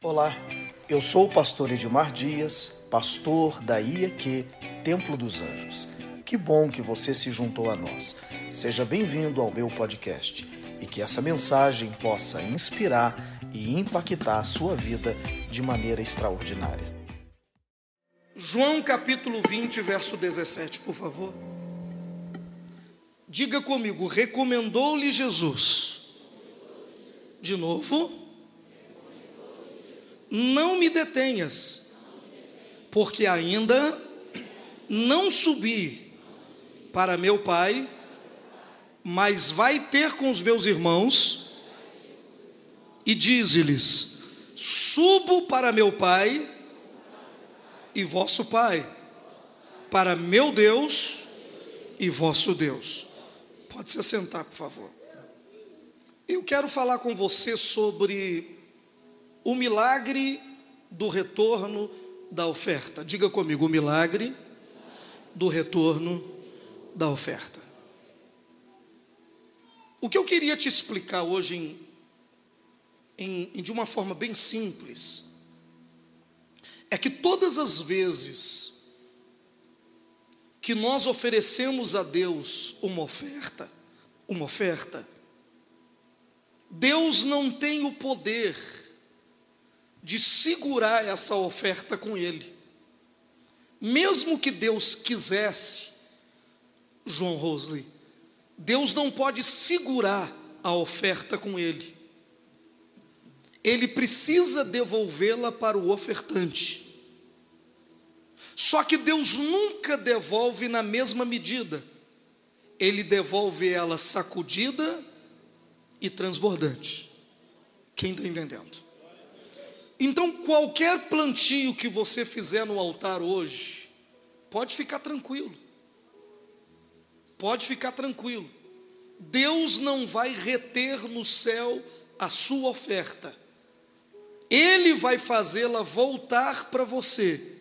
Olá, eu sou o pastor Edmar Dias, pastor da IEQ Templo dos Anjos. Que bom que você se juntou a nós. Seja bem-vindo ao meu podcast e que essa mensagem possa inspirar e impactar a sua vida de maneira extraordinária. João capítulo 20, verso 17, por favor. Diga comigo, recomendou-lhe Jesus. De novo, não me detenhas, porque ainda não subi para meu Pai, mas vai ter com os meus irmãos e dize-lhes: Subo para meu Pai e vosso Pai, para meu Deus e vosso Deus. Pode se sentar, por favor. Eu quero falar com você sobre o milagre do retorno da oferta. Diga comigo, o milagre do retorno da oferta. O que eu queria te explicar hoje, em, em, de uma forma bem simples, é que todas as vezes que nós oferecemos a Deus uma oferta, uma oferta, Deus não tem o poder de segurar essa oferta com Ele. Mesmo que Deus quisesse, João Rosley, Deus não pode segurar a oferta com Ele. Ele precisa devolvê-la para o ofertante. Só que Deus nunca devolve na mesma medida. Ele devolve ela sacudida e transbordante. Quem está entendendo? Então, qualquer plantio que você fizer no altar hoje, pode ficar tranquilo. Pode ficar tranquilo. Deus não vai reter no céu a sua oferta. Ele vai fazê-la voltar para você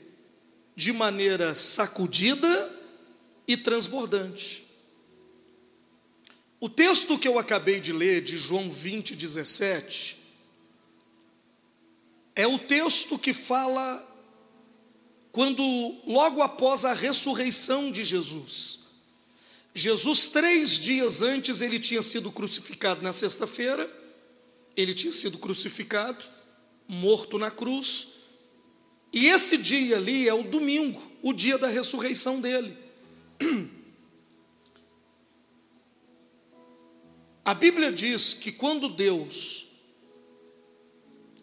de maneira sacudida e transbordante. O texto que eu acabei de ler, de João 20, 17, é o texto que fala quando, logo após a ressurreição de Jesus, Jesus, três dias antes, ele tinha sido crucificado na sexta-feira, ele tinha sido crucificado, morto na cruz, e esse dia ali é o domingo, o dia da ressurreição dele. A Bíblia diz que quando Deus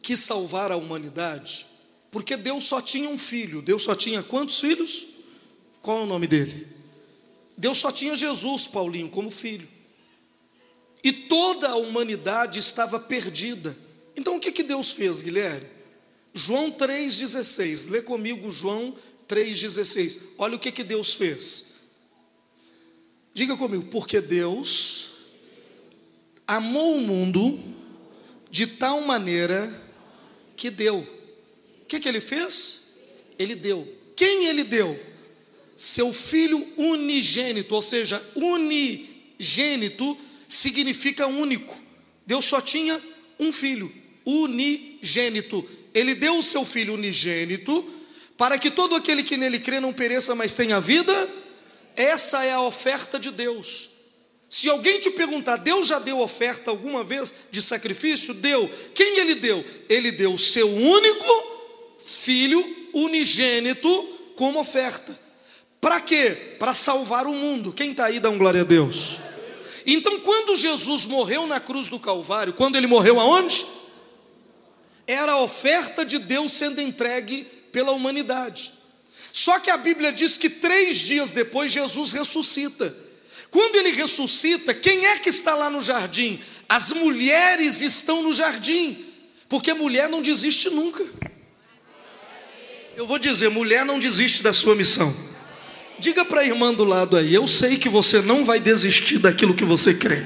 quis salvar a humanidade, porque Deus só tinha um filho. Deus só tinha quantos filhos? Qual é o nome dele? Deus só tinha Jesus, Paulinho, como filho. E toda a humanidade estava perdida. Então o que, que Deus fez, Guilherme? João 3,16. Lê comigo João 3,16. Olha o que, que Deus fez. Diga comigo, porque Deus amou o mundo de tal maneira que deu. O que, que ele fez? Ele deu. Quem ele deu? Seu filho unigênito, ou seja, unigênito significa único. Deus só tinha um filho, unigênito. Ele deu o seu filho unigênito para que todo aquele que nele crê não pereça, mas tenha vida. Essa é a oferta de Deus. Se alguém te perguntar, Deus já deu oferta alguma vez de sacrifício? Deu. Quem ele deu? Ele deu o seu único filho unigênito como oferta. Para quê? Para salvar o mundo. Quem está aí, dá um glória a Deus. Então, quando Jesus morreu na cruz do Calvário, quando ele morreu aonde? Era a oferta de Deus sendo entregue pela humanidade. Só que a Bíblia diz que três dias depois Jesus ressuscita. Quando ele ressuscita, quem é que está lá no jardim? As mulheres estão no jardim, porque mulher não desiste nunca. Eu vou dizer, mulher não desiste da sua missão. Diga para a irmã do lado aí, eu sei que você não vai desistir daquilo que você crê.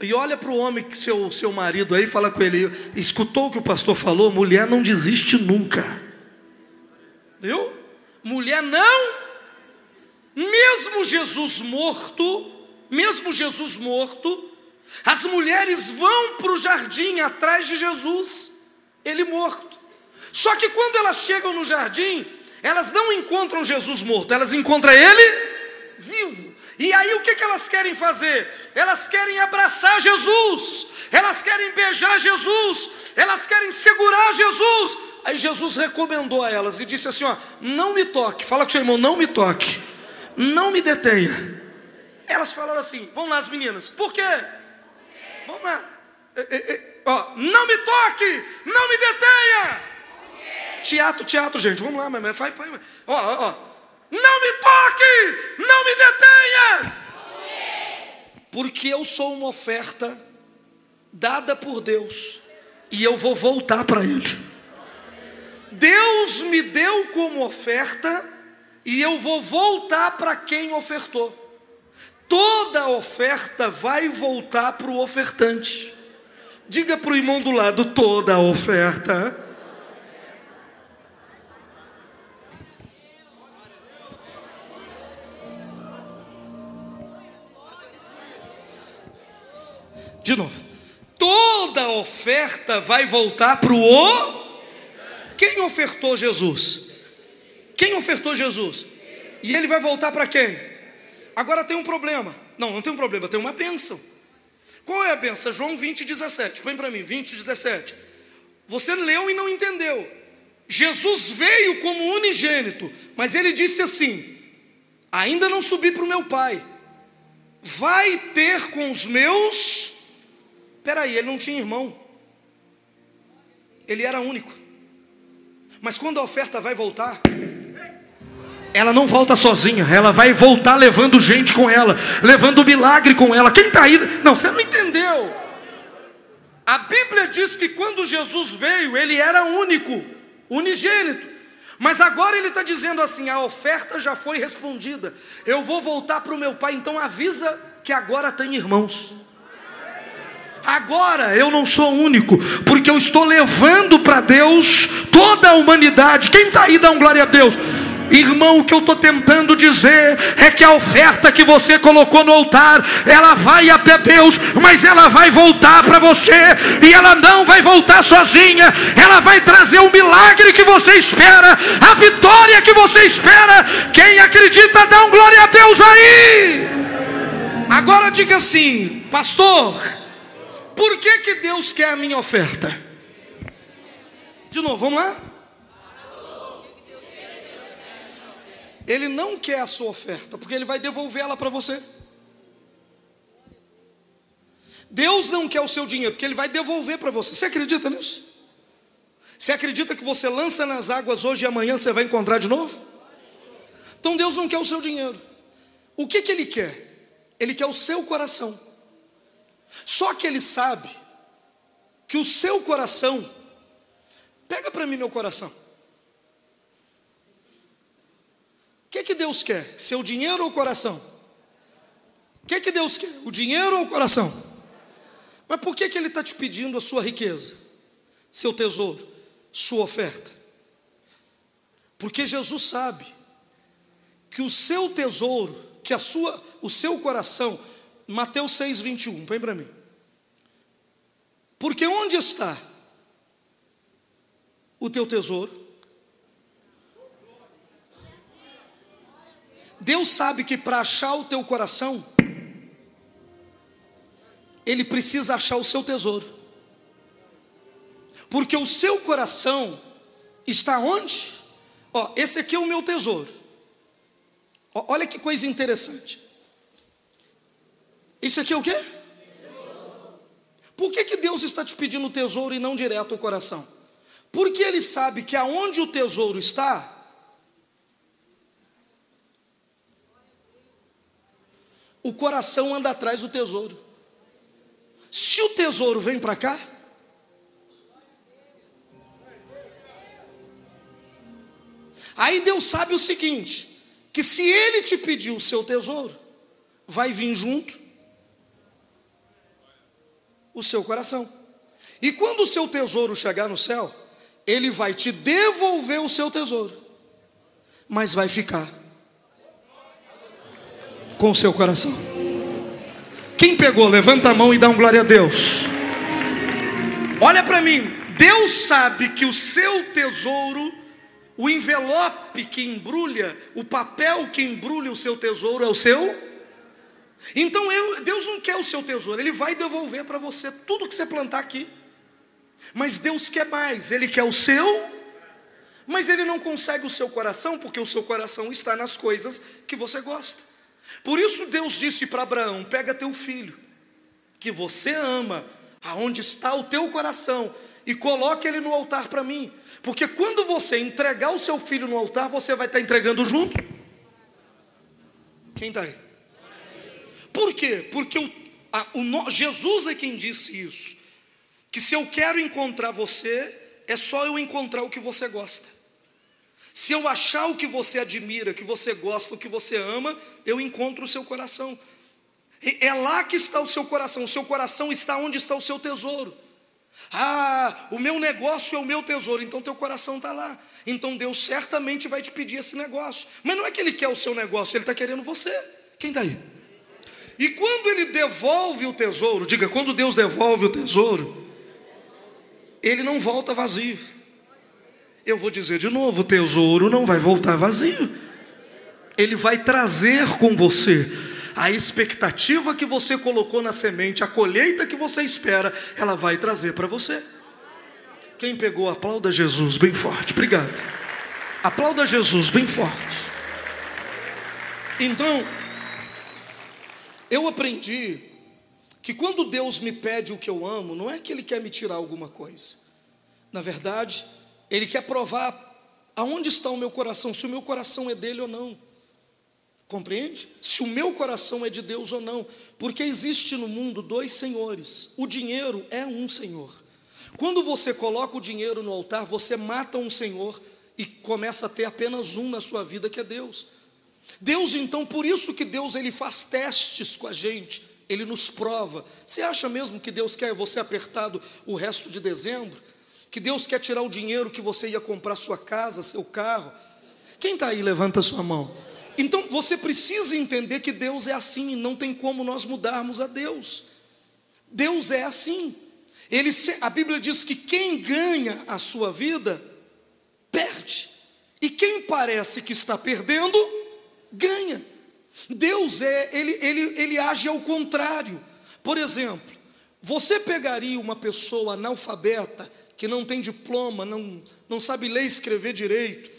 E olha para o homem, seu, seu marido aí, fala com ele, escutou o que o pastor falou? Mulher não desiste nunca. Viu? Mulher não mesmo Jesus morto, mesmo Jesus morto, as mulheres vão para o jardim atrás de Jesus. ele morto. Só que quando elas chegam no jardim, elas não encontram Jesus morto, elas encontram ele vivo. E aí o que, que elas querem fazer? Elas querem abraçar Jesus, elas querem beijar Jesus, elas querem segurar Jesus. Aí Jesus recomendou a elas e disse assim: ó, não me toque, fala com seu irmão, não me toque, não me detenha. Elas falaram assim: vamos lá, as meninas, por quê? Vamos lá, é, é, é, ó, não me toque, não me detenha. Teatro, teatro, gente, vamos lá, mas vai, vai, ó, ó, ó. Não me toque, não me detenhas. Porque eu sou uma oferta dada por Deus e eu vou voltar para Ele. Deus me deu como oferta e eu vou voltar para quem ofertou. Toda oferta vai voltar para o ofertante. Diga para o irmão do lado: toda oferta De novo. Toda oferta vai voltar para o. Quem ofertou Jesus? Quem ofertou Jesus? E ele vai voltar para quem? Agora tem um problema. Não, não tem um problema, tem uma bênção. Qual é a bênção? João 20, 17. Põe para mim, 20, 17. Você leu e não entendeu. Jesus veio como unigênito, mas ele disse assim: Ainda não subi para o meu Pai, vai ter com os meus Peraí, ele não tinha irmão. Ele era único. Mas quando a oferta vai voltar, ela não volta sozinha, ela vai voltar levando gente com ela, levando milagre com ela. Quem está aí? Não, você não entendeu. A Bíblia diz que quando Jesus veio, ele era único, unigênito. Mas agora ele está dizendo assim: a oferta já foi respondida, eu vou voltar para o meu pai, então avisa que agora tem irmãos. Agora eu não sou único, porque eu estou levando para Deus toda a humanidade. Quem está aí, dá um glória a Deus. Irmão, o que eu estou tentando dizer é que a oferta que você colocou no altar, ela vai até Deus, mas ela vai voltar para você, e ela não vai voltar sozinha, ela vai trazer o milagre que você espera, a vitória que você espera. Quem acredita, dá um glória a Deus aí. Agora diga assim, pastor, por que, que Deus quer a minha oferta? De novo, vamos lá? Ele não quer a sua oferta, porque ele vai devolver ela para você. Deus não quer o seu dinheiro, porque ele vai devolver para você. Você acredita nisso? Você acredita que você lança nas águas hoje e amanhã você vai encontrar de novo? Então Deus não quer o seu dinheiro. O que, que ele quer? Ele quer o seu coração. Só que ele sabe que o seu coração, pega para mim meu coração. O que, que Deus quer? Seu dinheiro ou o coração? O que, que Deus quer? O dinheiro ou o coração? Mas por que, que Ele está te pedindo a sua riqueza, seu tesouro, sua oferta? Porque Jesus sabe que o seu tesouro, que a sua, o seu coração Mateus 6, 21, põe para mim. Porque onde está o teu tesouro? Deus sabe que para achar o teu coração, Ele precisa achar o seu tesouro. Porque o seu coração está onde? Ó, esse aqui é o meu tesouro. Ó, olha que coisa interessante. Isso aqui é o quê? Por que, que Deus está te pedindo tesouro e não direto o coração? Porque Ele sabe que aonde o tesouro está, o coração anda atrás do tesouro. Se o tesouro vem para cá, aí Deus sabe o seguinte: que se Ele te pedir o seu tesouro, vai vir junto o seu coração. E quando o seu tesouro chegar no céu, ele vai te devolver o seu tesouro, mas vai ficar com o seu coração. Quem pegou, levanta a mão e dá um glória a Deus. Olha para mim, Deus sabe que o seu tesouro, o envelope que embrulha, o papel que embrulha o seu tesouro é o seu. Então eu, Deus não quer o seu tesouro, Ele vai devolver para você tudo que você plantar aqui. Mas Deus quer mais, Ele quer o seu, mas Ele não consegue o seu coração, porque o seu coração está nas coisas que você gosta. Por isso Deus disse para Abraão: pega teu filho, que você ama, aonde está o teu coração, e coloque ele no altar para mim. Porque quando você entregar o seu filho no altar, você vai estar entregando junto. Quem está aí? Por quê? Porque o, a, o, Jesus é quem disse isso. Que se eu quero encontrar você, é só eu encontrar o que você gosta. Se eu achar o que você admira, que você gosta, o que você ama, eu encontro o seu coração. É lá que está o seu coração. O seu coração está onde está o seu tesouro. Ah, o meu negócio é o meu tesouro, então teu coração está lá. Então Deus certamente vai te pedir esse negócio. Mas não é que Ele quer o seu negócio, Ele está querendo você. Quem está aí? E quando Ele devolve o tesouro, diga, quando Deus devolve o tesouro, Ele não volta vazio. Eu vou dizer de novo: o tesouro não vai voltar vazio. Ele vai trazer com você a expectativa que você colocou na semente, a colheita que você espera, ela vai trazer para você. Quem pegou, aplauda Jesus bem forte. Obrigado. Aplauda Jesus bem forte. Então, eu aprendi que quando Deus me pede o que eu amo, não é que Ele quer me tirar alguma coisa. Na verdade, Ele quer provar aonde está o meu coração, se o meu coração é dele ou não. Compreende? Se o meu coração é de Deus ou não, porque existe no mundo dois senhores. O dinheiro é um senhor. Quando você coloca o dinheiro no altar, você mata um senhor e começa a ter apenas um na sua vida que é Deus. Deus então, por isso que Deus ele faz testes com a gente, ele nos prova. Você acha mesmo que Deus quer você apertado o resto de dezembro? Que Deus quer tirar o dinheiro que você ia comprar sua casa, seu carro? Quem está aí, levanta sua mão. Então você precisa entender que Deus é assim, não tem como nós mudarmos a Deus. Deus é assim. Ele, a Bíblia diz que quem ganha a sua vida, perde. E quem parece que está perdendo, ganha. Deus é, ele, ele, ele age ao contrário. Por exemplo, você pegaria uma pessoa analfabeta, que não tem diploma, não, não sabe ler e escrever direito,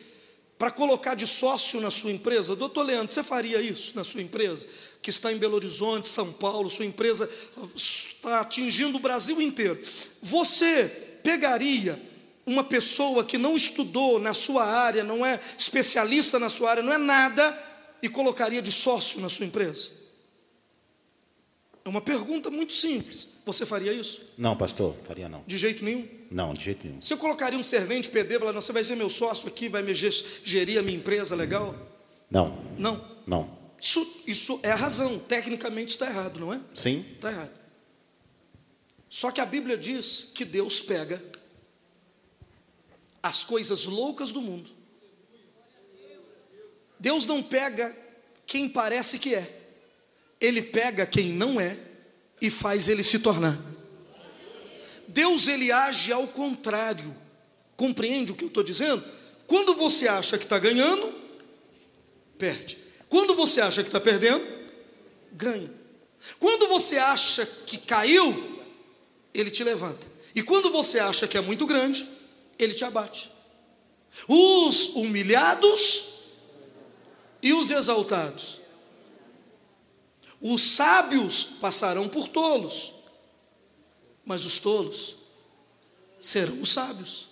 para colocar de sócio na sua empresa? Doutor Leandro, você faria isso na sua empresa? Que está em Belo Horizonte, São Paulo, sua empresa está atingindo o Brasil inteiro. Você pegaria uma pessoa que não estudou na sua área, não é especialista na sua área, não é nada, e colocaria de sócio na sua empresa? É uma pergunta muito simples. Você faria isso? Não, pastor, faria não. De jeito nenhum? Não, de jeito nenhum. Você colocaria um servente pedreiro, não, você vai ser meu sócio aqui, vai me gerir a minha empresa legal? Não. Não? Não. Isso, isso é a razão, tecnicamente está errado, não é? Sim. Está errado. Só que a Bíblia diz que Deus pega as coisas loucas do mundo. Deus não pega quem parece que é. Ele pega quem não é e faz ele se tornar. Deus ele age ao contrário. Compreende o que eu estou dizendo? Quando você acha que está ganhando, perde. Quando você acha que está perdendo, ganha. Quando você acha que caiu, ele te levanta. E quando você acha que é muito grande, ele te abate. Os humilhados e os exaltados os sábios passarão por tolos, mas os tolos serão os sábios.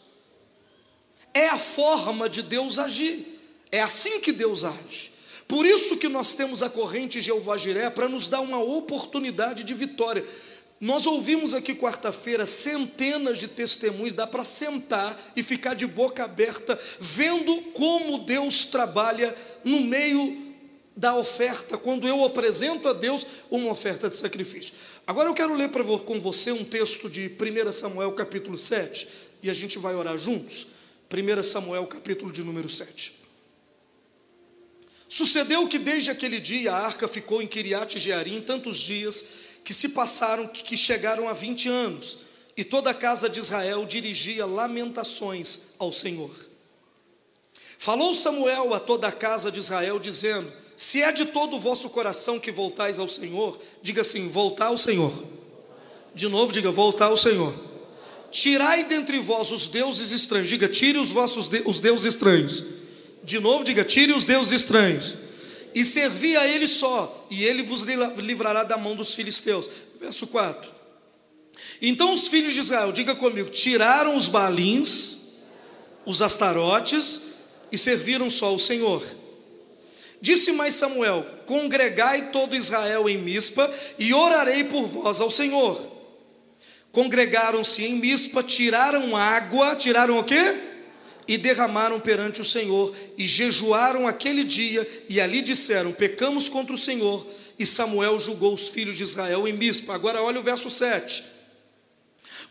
É a forma de Deus agir. É assim que Deus age. Por isso que nós temos a corrente Jeová Jiré para nos dar uma oportunidade de vitória. Nós ouvimos aqui quarta-feira centenas de testemunhos, dá para sentar e ficar de boca aberta, vendo como Deus trabalha no meio da oferta, quando eu apresento a Deus uma oferta de sacrifício. Agora eu quero ler para, com você um texto de 1 Samuel capítulo 7, e a gente vai orar juntos. 1 Samuel capítulo de número 7. Sucedeu que desde aquele dia a arca ficou em Kiriat Jearim tantos dias que se passaram que chegaram a 20 anos, e toda a casa de Israel dirigia lamentações ao Senhor. Falou Samuel a toda a casa de Israel, dizendo: Se é de todo o vosso coração que voltais ao Senhor, diga assim: voltar ao Senhor. De novo, diga: voltar ao Senhor. Tirai dentre vós os deuses estranhos. Diga: tire os vossos de, os deuses estranhos. De novo, diga: tire os deuses estranhos. E servi a ele só, e ele vos livrará da mão dos filisteus. Verso 4. Então os filhos de Israel, diga comigo, tiraram os balins, os astarotes, e serviram só o Senhor. Disse mais Samuel: Congregai todo Israel em Mispa, e orarei por vós ao Senhor. Congregaram-se em Mispa, tiraram água, tiraram o quê? E derramaram perante o Senhor, e jejuaram aquele dia, e ali disseram: Pecamos contra o Senhor. E Samuel julgou os filhos de Israel em Mispa. Agora olha o verso 7.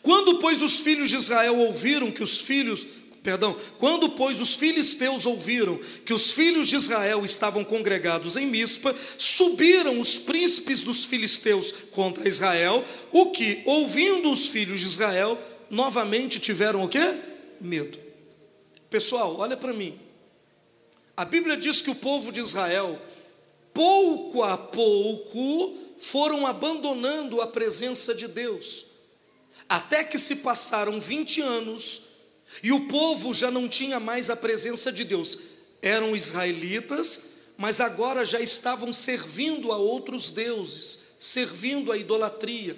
Quando, pois, os filhos de Israel ouviram que os filhos Perdão, quando, pois, os filisteus ouviram que os filhos de Israel estavam congregados em Mispa, subiram os príncipes dos filisteus contra Israel, o que, ouvindo os filhos de Israel, novamente tiveram o quê? Medo. Pessoal, olha para mim. A Bíblia diz que o povo de Israel, pouco a pouco, foram abandonando a presença de Deus. Até que se passaram 20 anos e o povo já não tinha mais a presença de Deus. Eram israelitas, mas agora já estavam servindo a outros deuses, servindo a idolatria.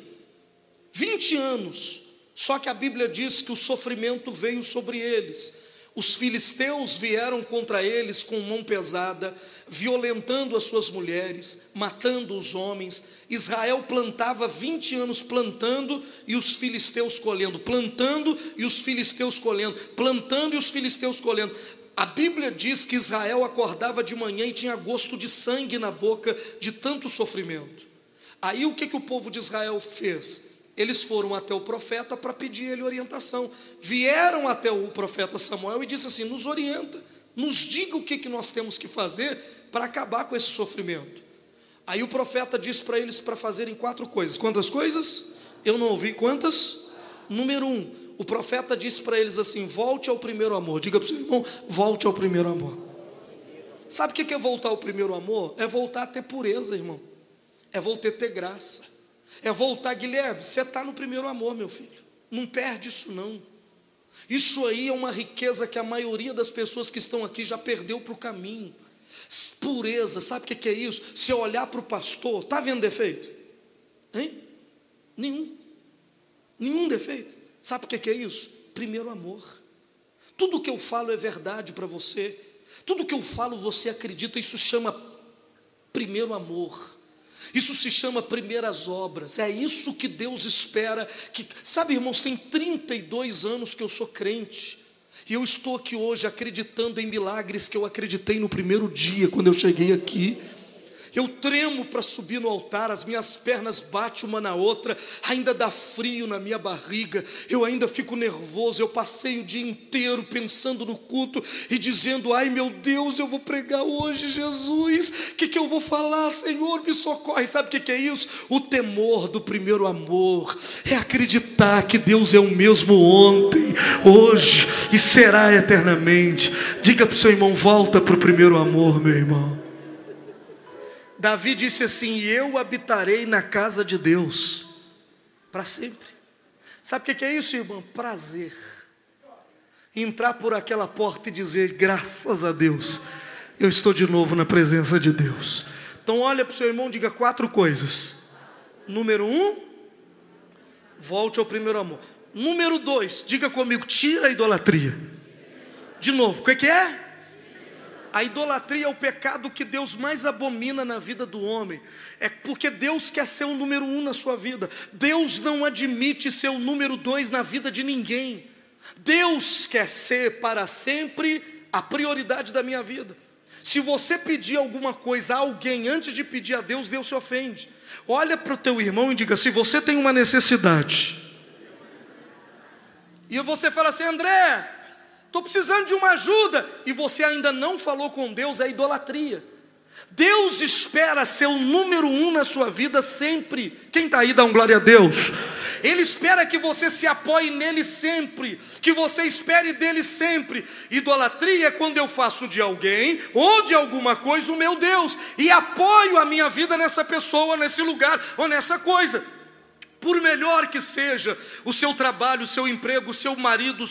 20 anos. Só que a Bíblia diz que o sofrimento veio sobre eles. Os filisteus vieram contra eles com mão pesada, violentando as suas mulheres, matando os homens. Israel plantava 20 anos plantando e os filisteus colhendo, plantando e os filisteus colhendo, plantando e os filisteus colhendo. A Bíblia diz que Israel acordava de manhã e tinha gosto de sangue na boca de tanto sofrimento. Aí o que, que o povo de Israel fez? Eles foram até o profeta para pedir ele orientação. Vieram até o profeta Samuel e disse assim: nos orienta, nos diga o que, que nós temos que fazer para acabar com esse sofrimento. Aí o profeta disse para eles para fazerem quatro coisas. Quantas coisas? Eu não ouvi quantas? Número um, o profeta disse para eles assim: volte ao primeiro amor. Diga para o seu irmão: volte ao primeiro amor. Sabe o que é voltar ao primeiro amor? É voltar a ter pureza, irmão. É voltar a ter graça é voltar, Guilherme, você está no primeiro amor, meu filho. Não perde isso não. Isso aí é uma riqueza que a maioria das pessoas que estão aqui já perdeu para o caminho. Pureza, sabe o que é isso? Se eu olhar para o pastor, está vendo defeito? Hein? Nenhum. Nenhum defeito. Sabe o que é isso? Primeiro amor. Tudo que eu falo é verdade para você. Tudo que eu falo você acredita, isso chama primeiro amor. Isso se chama primeiras obras. É isso que Deus espera. Que, sabe, irmãos, tem 32 anos que eu sou crente. E eu estou aqui hoje acreditando em milagres que eu acreditei no primeiro dia, quando eu cheguei aqui. Eu tremo para subir no altar, as minhas pernas batem uma na outra, ainda dá frio na minha barriga, eu ainda fico nervoso. Eu passei o dia inteiro pensando no culto e dizendo: Ai meu Deus, eu vou pregar hoje, Jesus, o que, que eu vou falar, Senhor, me socorre. Sabe o que, que é isso? O temor do primeiro amor, é acreditar que Deus é o mesmo ontem, hoje e será eternamente. Diga para o seu irmão: volta para o primeiro amor, meu irmão. Davi disse assim: Eu habitarei na casa de Deus para sempre. Sabe o que é isso, irmão? Prazer. Entrar por aquela porta e dizer: Graças a Deus, eu estou de novo na presença de Deus. Então, olha para o seu irmão diga quatro coisas. Número um, volte ao primeiro amor. Número dois, diga comigo: tira a idolatria. De novo, o que é? A idolatria é o pecado que Deus mais abomina na vida do homem. É porque Deus quer ser o número um na sua vida. Deus não admite ser o número dois na vida de ninguém. Deus quer ser para sempre a prioridade da minha vida. Se você pedir alguma coisa a alguém antes de pedir a Deus, Deus se ofende. Olha para o teu irmão e diga: se você tem uma necessidade, e você fala assim, André, estou precisando de uma ajuda, e você ainda não falou com Deus, é idolatria. Deus espera ser o número um na sua vida sempre. Quem está aí, dá um glória a Deus. Ele espera que você se apoie nele sempre, que você espere dele sempre. Idolatria é quando eu faço de alguém ou de alguma coisa o meu Deus e apoio a minha vida nessa pessoa, nesse lugar ou nessa coisa por melhor que seja o seu trabalho, o seu emprego, o seu marido,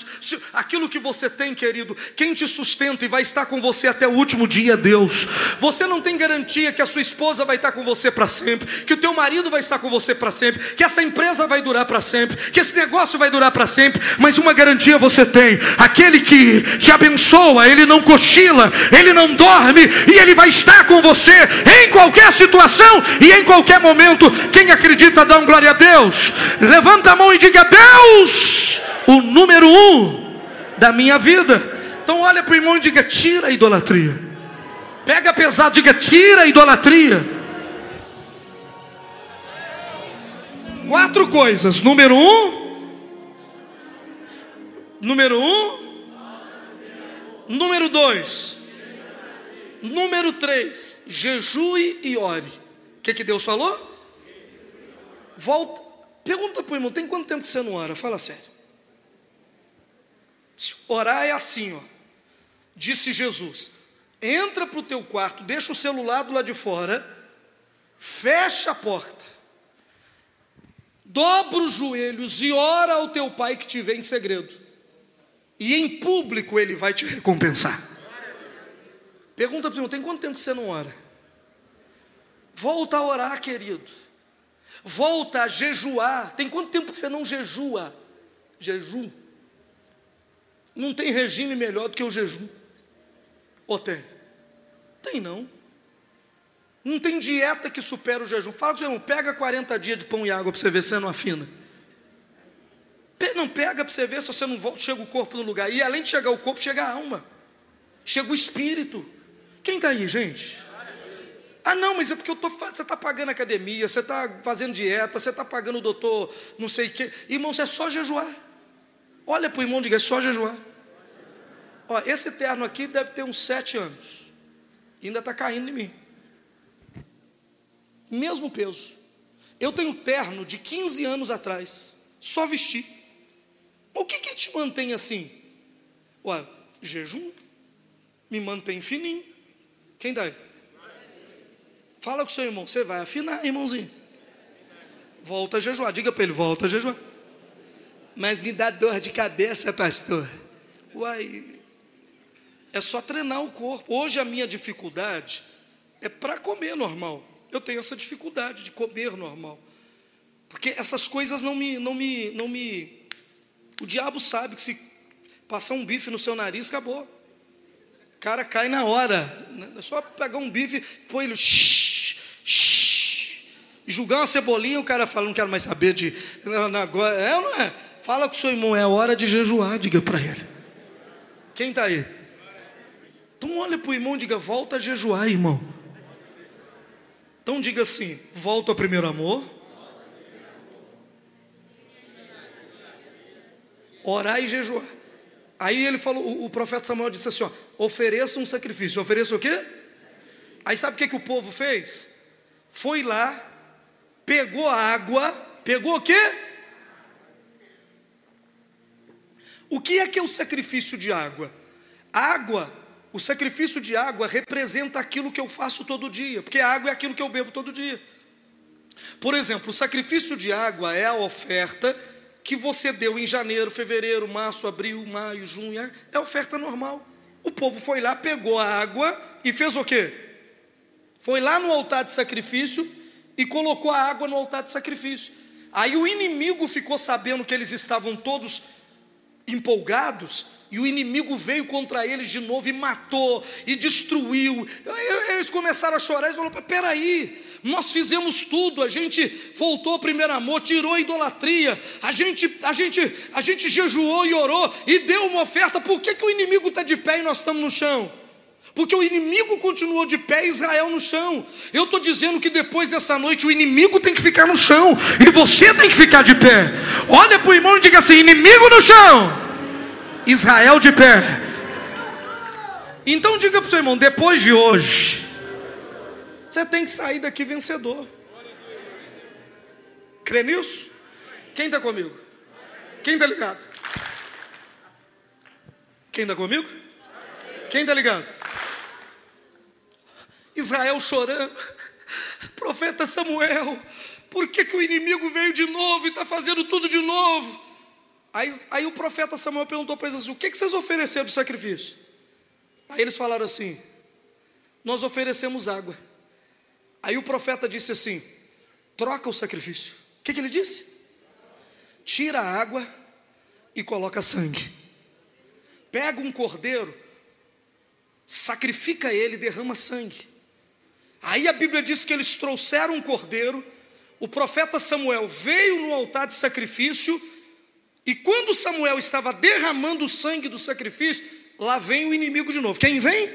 aquilo que você tem, querido, quem te sustenta e vai estar com você até o último dia é Deus. Você não tem garantia que a sua esposa vai estar com você para sempre, que o teu marido vai estar com você para sempre, que essa empresa vai durar para sempre, que esse negócio vai durar para sempre, mas uma garantia você tem: aquele que te abençoa, ele não cochila, ele não dorme e ele vai estar com você em qualquer situação e em qualquer momento. Quem acredita, dá um glória a Deus. Deus. Levanta a mão e diga: Deus, o número um da minha vida. Então olha para o irmão e diga: tira a idolatria. Pega pesado, diga: tira a idolatria. Quatro coisas. Número um. Número um. Número dois. Número três. Jejue e ore. O que, que Deus falou? Volta, Pergunta para o irmão, tem quanto tempo que você não ora? Fala sério. Orar é assim, ó. Disse Jesus: entra para o teu quarto, deixa o celular do lado de fora, fecha a porta, dobra os joelhos e ora ao teu pai que te vê em segredo. E em público ele vai te recompensar. Pergunta para o irmão, tem quanto tempo que você não ora? Volta a orar, querido volta a jejuar. Tem quanto tempo que você não jejua? Jejum. Não tem regime melhor do que o jejum. Ou tem? Tem não. Não tem dieta que supera o jejum. Fala com o irmão, pega 40 dias de pão e água para você ver se você não afina. Não pega para você ver se você não volta, chega o corpo no lugar. E além de chegar o corpo, chega a alma. Chega o espírito. Quem está aí, gente? Ah, não, mas é porque eu tô, você está pagando academia, você está fazendo dieta, você está pagando o doutor, não sei o quê. Irmão, é só jejuar. Olha para o irmão e diga, é só jejuar. Ó, esse terno aqui deve ter uns sete anos. Ainda está caindo em mim. Mesmo peso. Eu tenho terno de 15 anos atrás. Só vesti. O que, que te mantém assim? Ué, jejum. Me mantém fininho. Quem dá? Fala com o seu irmão, você vai afinar, irmãozinho. Volta a jejuar, diga para ele, volta a jejuar. Mas me dá dor de cabeça, pastor. Uai, é só treinar o corpo. Hoje a minha dificuldade é para comer normal. Eu tenho essa dificuldade de comer normal. Porque essas coisas não me, não me, não me. O diabo sabe que se passar um bife no seu nariz, acabou. O cara cai na hora. É só pegar um bife, põe ele. Julgar uma cebolinha, o cara fala, não quero mais saber de. Agora, é ou não é? Fala com o seu irmão, é hora de jejuar, diga para ele. Quem está aí? Então olha para o irmão e diga, volta a jejuar, irmão. Então diga assim, volta ao primeiro amor. Orar e jejuar. Aí ele falou, o, o profeta Samuel disse assim: ó, ofereça um sacrifício. Ofereça o quê? Aí sabe o que, que o povo fez? Foi lá, pegou água, pegou o quê? O que é que é o sacrifício de água? Água, o sacrifício de água representa aquilo que eu faço todo dia, porque a água é aquilo que eu bebo todo dia. Por exemplo, o sacrifício de água é a oferta que você deu em janeiro, fevereiro, março, abril, maio, junho, é oferta normal. O povo foi lá, pegou a água e fez o quê? Foi lá no altar de sacrifício e colocou a água no altar de sacrifício. Aí o inimigo ficou sabendo que eles estavam todos empolgados, e o inimigo veio contra eles de novo e matou e destruiu. Eles começaram a chorar e falaram: peraí, nós fizemos tudo, a gente voltou ao primeiro amor, tirou a idolatria, a gente, a gente, a gente jejuou e orou e deu uma oferta, por que, que o inimigo está de pé e nós estamos no chão? Porque o inimigo continuou de pé, Israel no chão. Eu estou dizendo que depois dessa noite o inimigo tem que ficar no chão e você tem que ficar de pé. Olha para o irmão e diga assim: inimigo no chão, Israel de pé. Então diga para o seu irmão: depois de hoje, Você tem que sair daqui vencedor. Crê nisso? Quem está comigo? Quem está ligado? Quem está comigo? Quem está ligado? Israel chorando, profeta Samuel, por que, que o inimigo veio de novo e está fazendo tudo de novo? Aí, aí o profeta Samuel perguntou para eles assim: o que, que vocês ofereceram de sacrifício? Aí eles falaram assim: nós oferecemos água. Aí o profeta disse assim: troca o sacrifício. O que, que ele disse? Tira a água e coloca sangue. Pega um cordeiro, sacrifica ele, derrama sangue. Aí a Bíblia diz que eles trouxeram um cordeiro, o profeta Samuel veio no altar de sacrifício, e quando Samuel estava derramando o sangue do sacrifício, lá vem o inimigo de novo. Quem vem?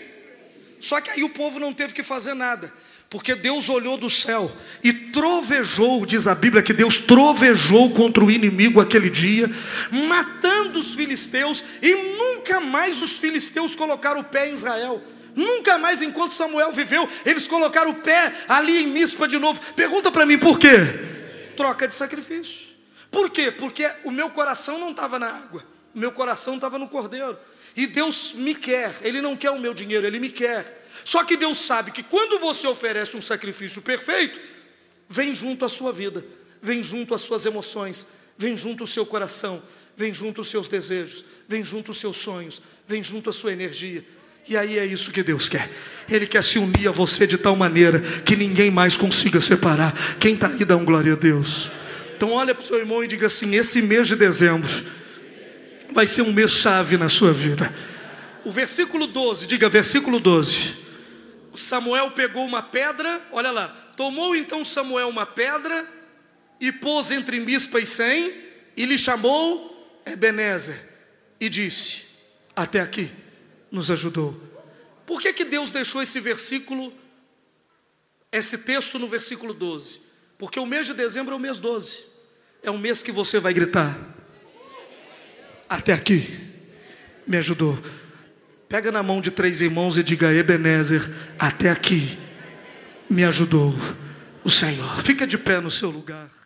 Só que aí o povo não teve que fazer nada, porque Deus olhou do céu e trovejou, diz a Bíblia que Deus trovejou contra o inimigo aquele dia, matando os filisteus, e nunca mais os filisteus colocaram o pé em Israel. Nunca mais, enquanto Samuel viveu, eles colocaram o pé ali em Mispa de novo. Pergunta para mim por quê? Troca de sacrifício. Por quê? Porque o meu coração não estava na água, o meu coração estava no cordeiro. E Deus me quer, Ele não quer o meu dinheiro, Ele me quer. Só que Deus sabe que quando você oferece um sacrifício perfeito, vem junto a sua vida, vem junto as suas emoções, vem junto o seu coração, vem junto os seus desejos, vem junto os seus sonhos, vem junto a sua energia. E aí é isso que Deus quer. Ele quer se unir a você de tal maneira que ninguém mais consiga separar. Quem está aí, dá um glória a Deus. Então olha para o seu irmão e diga assim: esse mês de dezembro vai ser um mês chave na sua vida. O versículo 12, diga versículo 12. Samuel pegou uma pedra, olha lá, tomou então Samuel uma pedra e pôs entre Mispa e Sem, e lhe chamou Ebenezer, e disse: Até aqui nos ajudou. Por que, que Deus deixou esse versículo, esse texto no versículo 12? Porque o mês de dezembro é o mês 12. É um mês que você vai gritar. Até aqui me ajudou. Pega na mão de três irmãos e diga: Ebenezer, até aqui me ajudou o Senhor. Fica de pé no seu lugar.